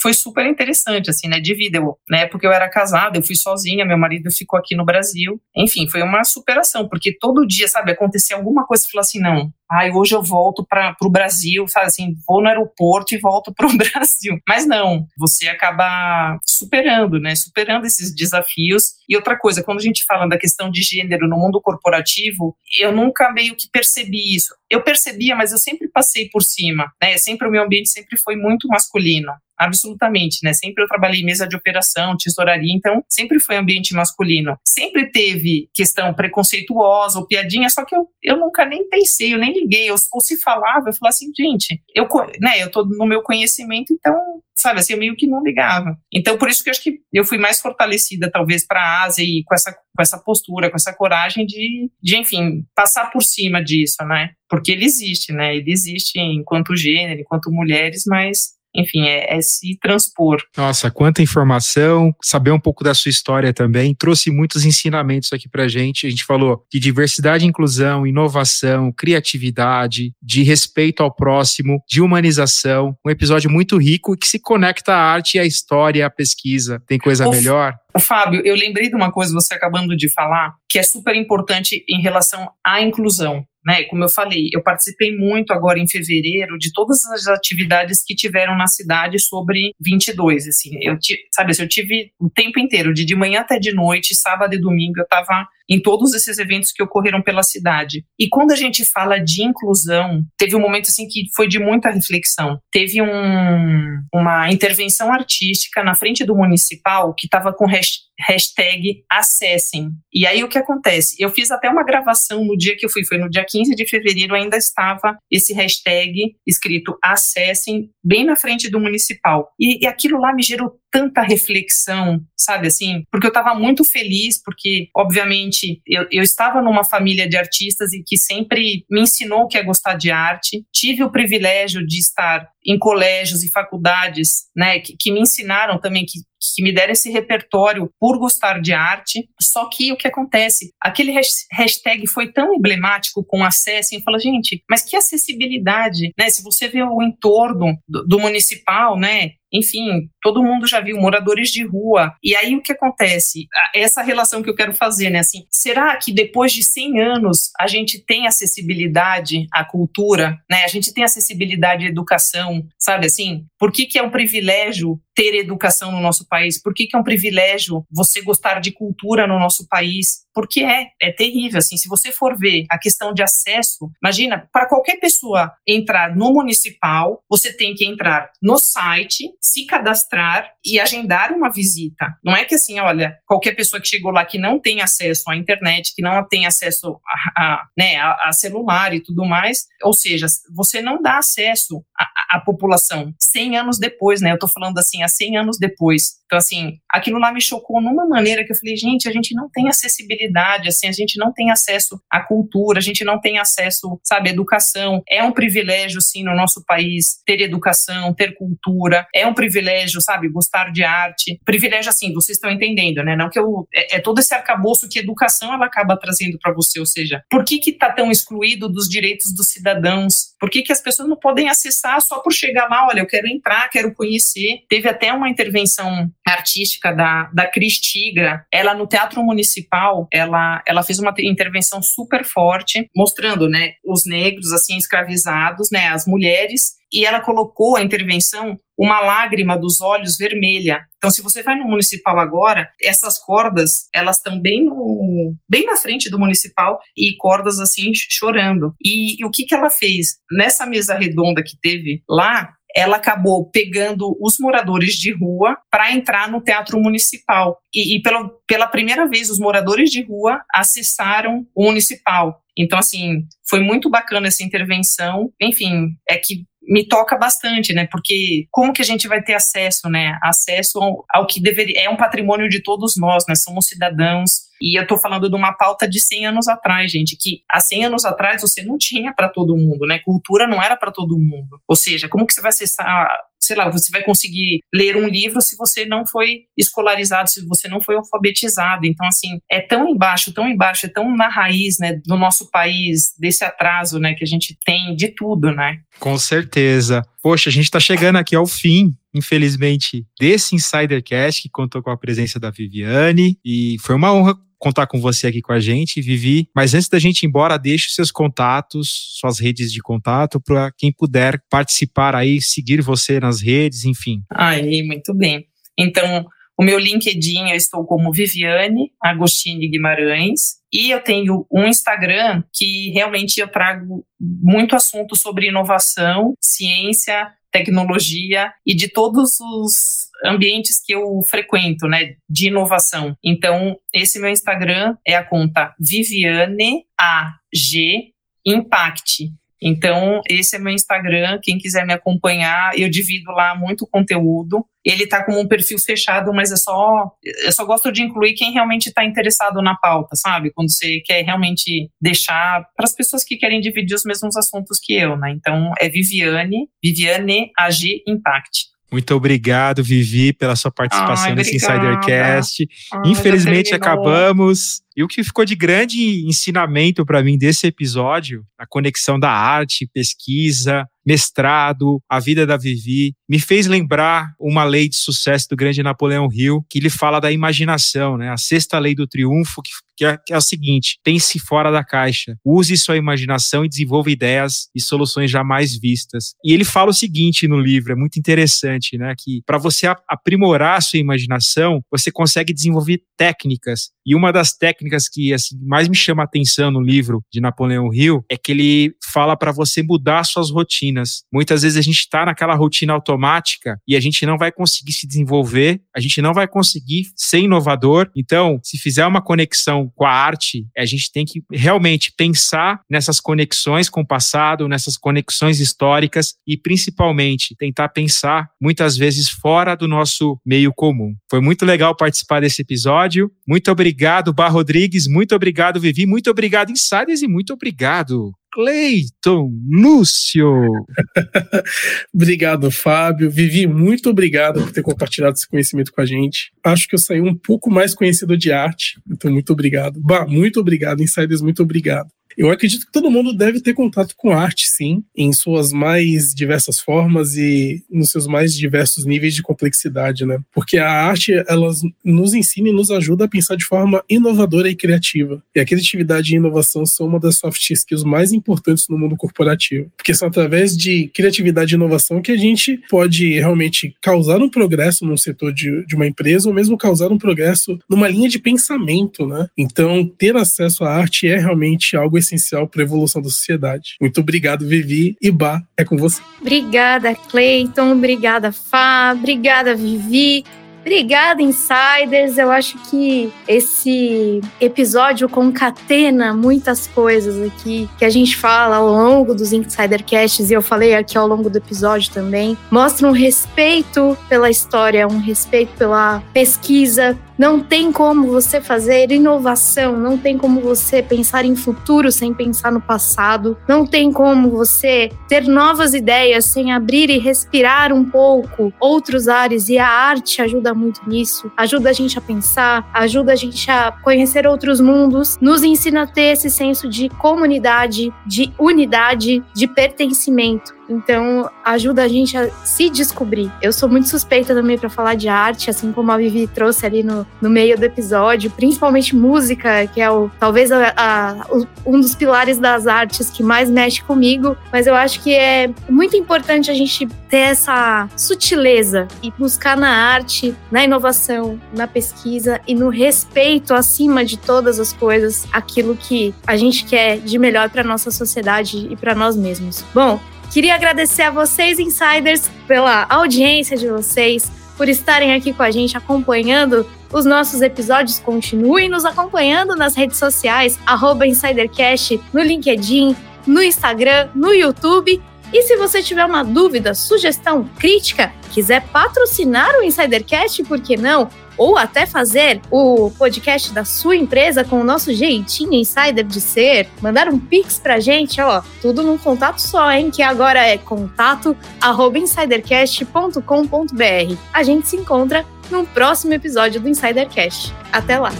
Speaker 2: foi super interessante, assim, né, de vida. Eu, na época eu era casada, eu fui sozinha, meu marido ficou aqui no Brasil. Enfim, foi uma superação, porque todo dia, sabe, acontecia alguma coisa e falou assim, não, ai, hoje eu volto para o Brasil, assim, vou no aeroporto e volto para o Brasil. Mas não, você acaba superando, né, superando esses desafios. E outra coisa, quando a gente fala da questão de gênero no mundo corporativo, eu nunca meio que percebi isso. Eu percebia, mas eu sempre passei por cima, né, sempre o meu ambiente sempre foi muito masculino absolutamente, né? Sempre eu trabalhei mesa de operação, tesouraria, então sempre foi ambiente masculino. Sempre teve questão preconceituosa ou piadinha, só que eu, eu nunca nem pensei, eu nem liguei. Eu, ou se falava, eu falava assim, gente, eu, né, eu tô no meu conhecimento, então sabe, assim, eu meio que não ligava. Então, por isso que eu acho que eu fui mais fortalecida, talvez, para a Ásia e com essa, com essa postura, com essa coragem de, de, enfim, passar por cima disso, né? Porque ele existe, né? Ele existe enquanto gênero, enquanto mulheres, mas enfim, é, é, se transpor.
Speaker 3: Nossa, quanta informação, saber um pouco da sua história também, trouxe muitos ensinamentos aqui pra gente. A gente falou de diversidade e inclusão, inovação, criatividade, de respeito ao próximo, de humanização. Um episódio muito rico que se conecta à arte, à história, à pesquisa. Tem coisa o melhor?
Speaker 2: O Fábio, eu lembrei de uma coisa você acabando de falar, que é super importante em relação à inclusão né? Como eu falei, eu participei muito agora em fevereiro de todas as atividades que tiveram na cidade sobre 22, assim. Eu sabe, assim, eu tive o tempo inteiro, de de manhã até de noite, sábado e domingo, eu estava em todos esses eventos que ocorreram pela cidade. E quando a gente fala de inclusão, teve um momento assim que foi de muita reflexão. Teve um, uma intervenção artística na frente do municipal que estava com hashtag acessem. E aí o que acontece? Eu fiz até uma gravação no dia que eu fui, foi no dia 15 de fevereiro, ainda estava esse hashtag escrito acessem bem na frente do municipal. E, e aquilo lá me gerou tanta reflexão, sabe assim? Porque eu estava muito feliz, porque, obviamente, eu, eu estava numa família de artistas e que sempre me ensinou o que é gostar de arte. Tive o privilégio de estar em colégios e faculdades, né, que, que me ensinaram também que que me deram esse repertório por gostar de arte. Só que o que acontece? Aquele hashtag foi tão emblemático com acesso, e fala, gente, mas que acessibilidade, né? Se você vê o entorno do, do municipal, né? enfim, todo mundo já viu moradores de rua. E aí o que acontece? Essa relação que eu quero fazer, né? Assim, será que depois de 100 anos a gente tem acessibilidade à cultura, né? A gente tem acessibilidade à educação, sabe assim? Por que, que é um privilégio ter educação no nosso país? Por que, que é um privilégio você gostar de cultura no nosso país? Porque é, é terrível, assim, se você for ver a questão de acesso, imagina, para qualquer pessoa entrar no municipal, você tem que entrar no site, se cadastrar e agendar uma visita. Não é que assim, olha, qualquer pessoa que chegou lá que não tem acesso à internet, que não tem acesso a, a né, a, a, celular e tudo mais, ou seja, você não dá acesso à, à população 100 anos depois, né? Eu tô falando assim, há 100 anos depois. Então, assim, aquilo lá me chocou numa maneira que eu falei, gente, a gente não tem acessibilidade, assim, a gente não tem acesso à cultura, a gente não tem acesso, sabe, à educação. É um privilégio, sim, no nosso país ter educação, ter cultura. É um privilégio, sabe, gostar de arte. Privilégio, assim, vocês estão entendendo, né? Não que eu. É, é todo esse arcabouço que a educação ela acaba trazendo para você, ou seja, por que que tá tão excluído dos direitos dos cidadãos? Por que que as pessoas não podem acessar só por chegar lá, olha, eu quero entrar, quero conhecer. Teve até uma intervenção artística da, da Cris Tigra, ela no Teatro Municipal, ela, ela fez uma intervenção super forte, mostrando, né, os negros, assim, escravizados, né, as mulheres, e ela colocou a intervenção uma lágrima dos olhos vermelha. Então, se você vai no municipal agora, essas cordas, elas estão bem no, bem na frente do municipal e cordas assim chorando. E, e o que que ela fez nessa mesa redonda que teve lá? Ela acabou pegando os moradores de rua para entrar no teatro municipal. E, e pela, pela primeira vez, os moradores de rua acessaram o municipal. Então, assim, foi muito bacana essa intervenção. Enfim, é que me toca bastante, né? Porque como que a gente vai ter acesso, né? Acesso ao, ao que deveria é um patrimônio de todos nós, né? Somos cidadãos. E eu estou falando de uma pauta de 100 anos atrás, gente, que há 100 anos atrás você não tinha para todo mundo, né? Cultura não era para todo mundo. Ou seja, como que você vai acessar sei lá, você vai conseguir ler um livro se você não foi escolarizado, se você não foi alfabetizado. Então, assim, é tão embaixo, tão embaixo, é tão na raiz, né, do nosso país, desse atraso, né, que a gente tem de tudo, né?
Speaker 3: Com certeza. Poxa, a gente está chegando aqui ao fim, infelizmente, desse Insidercast que contou com a presença da Viviane e foi uma honra contar com você aqui com a gente, Vivi. Mas antes da gente ir embora, deixe seus contatos, suas redes de contato, para quem puder participar aí, seguir você nas redes, enfim.
Speaker 2: Aí, muito bem. Então, o meu LinkedIn, eu estou como Viviane Agostini Guimarães. E eu tenho um Instagram que realmente eu trago muito assunto sobre inovação, ciência, tecnologia e de todos os ambientes que eu frequento, né, de inovação. Então, esse meu Instagram é a conta Viviane AG Impact. Então, esse é meu Instagram. Quem quiser me acompanhar, eu divido lá muito conteúdo. Ele tá com um perfil fechado, mas é só. Eu só gosto de incluir quem realmente está interessado na pauta, sabe? Quando você quer realmente deixar para as pessoas que querem dividir os mesmos assuntos que eu, né? Então, é Viviane, Viviane AG Impact.
Speaker 3: Muito obrigado, Vivi, pela sua participação Ai, nesse Insidercast. Ai, Infelizmente acabamos. E o que ficou de grande ensinamento para mim desse episódio, a conexão da arte, pesquisa, mestrado, a vida da Vivi, me fez lembrar uma lei de sucesso do grande Napoleão Hill, que ele fala da imaginação, né? A sexta lei do triunfo, que, que, é, que é o seguinte: pense fora da caixa, use sua imaginação e desenvolva ideias e soluções jamais vistas. E ele fala o seguinte no livro, é muito interessante, né? Que para você aprimorar a sua imaginação, você consegue desenvolver técnicas. E uma das técnicas que assim, mais me chama a atenção no livro de Napoleão Hill é que ele fala para você mudar suas rotinas. Muitas vezes a gente está naquela rotina automática automática e a gente não vai conseguir se desenvolver, a gente não vai conseguir ser inovador. Então, se fizer uma conexão com a arte, a gente tem que realmente pensar nessas conexões com o passado, nessas conexões históricas e principalmente tentar pensar muitas vezes fora do nosso meio comum. Foi muito legal participar desse episódio. Muito obrigado, Bar Rodrigues. Muito obrigado, Vivi. Muito obrigado, Insiders. E muito obrigado, Cleiton Lúcio.
Speaker 4: obrigado, Fábio. Vivi, muito obrigado por ter compartilhado esse conhecimento com a gente. Acho que eu saí um pouco mais conhecido de arte, então muito obrigado. Bah, muito obrigado, Insiders, muito obrigado. Eu acredito que todo mundo deve ter contato com arte, sim, em suas mais diversas formas e nos seus mais diversos níveis de complexidade, né? Porque a arte, ela nos ensina e nos ajuda a pensar de forma inovadora e criativa. E a criatividade e inovação são uma das soft skills mais importantes no mundo corporativo. Porque são através de criatividade e inovação que a gente pode realmente causar um progresso num setor de, de uma empresa ou mesmo causar um progresso numa linha de pensamento, né? Então, ter acesso à arte é realmente algo essencial para a evolução da sociedade. Muito obrigado, Vivi. E Bá, é com você.
Speaker 1: Obrigada, Cleiton. Obrigada, Fá. Obrigada, Vivi. Obrigada, Insiders. Eu acho que esse episódio concatena muitas coisas aqui que a gente fala ao longo dos Insidercasts e eu falei aqui ao longo do episódio também. Mostra um respeito pela história, um respeito pela pesquisa, não tem como você fazer inovação, não tem como você pensar em futuro sem pensar no passado, não tem como você ter novas ideias sem abrir e respirar um pouco outros ares. E a arte ajuda muito nisso, ajuda a gente a pensar, ajuda a gente a conhecer outros mundos, nos ensina a ter esse senso de comunidade, de unidade, de pertencimento. Então, ajuda a gente a se descobrir. Eu sou muito suspeita também para falar de arte, assim como a Vivi trouxe ali no, no meio do episódio, principalmente música, que é o, talvez a, a, um dos pilares das artes que mais mexe comigo. Mas eu acho que é muito importante a gente ter essa sutileza e buscar na arte, na inovação, na pesquisa e no respeito acima de todas as coisas aquilo que a gente quer de melhor para nossa sociedade e para nós mesmos. Bom, Queria agradecer a vocês, insiders, pela audiência de vocês, por estarem aqui com a gente acompanhando os nossos episódios. Continuem nos acompanhando nas redes sociais, InsiderCast, no LinkedIn, no Instagram, no YouTube. E se você tiver uma dúvida, sugestão, crítica, quiser patrocinar o Insidercast, por que não? Ou até fazer o podcast da sua empresa com o nosso jeitinho insider de ser, mandar um pix pra gente, ó, tudo num contato só, hein, que agora é contato@insidercast.com.br. A gente se encontra no próximo episódio do Insidercast. Até lá.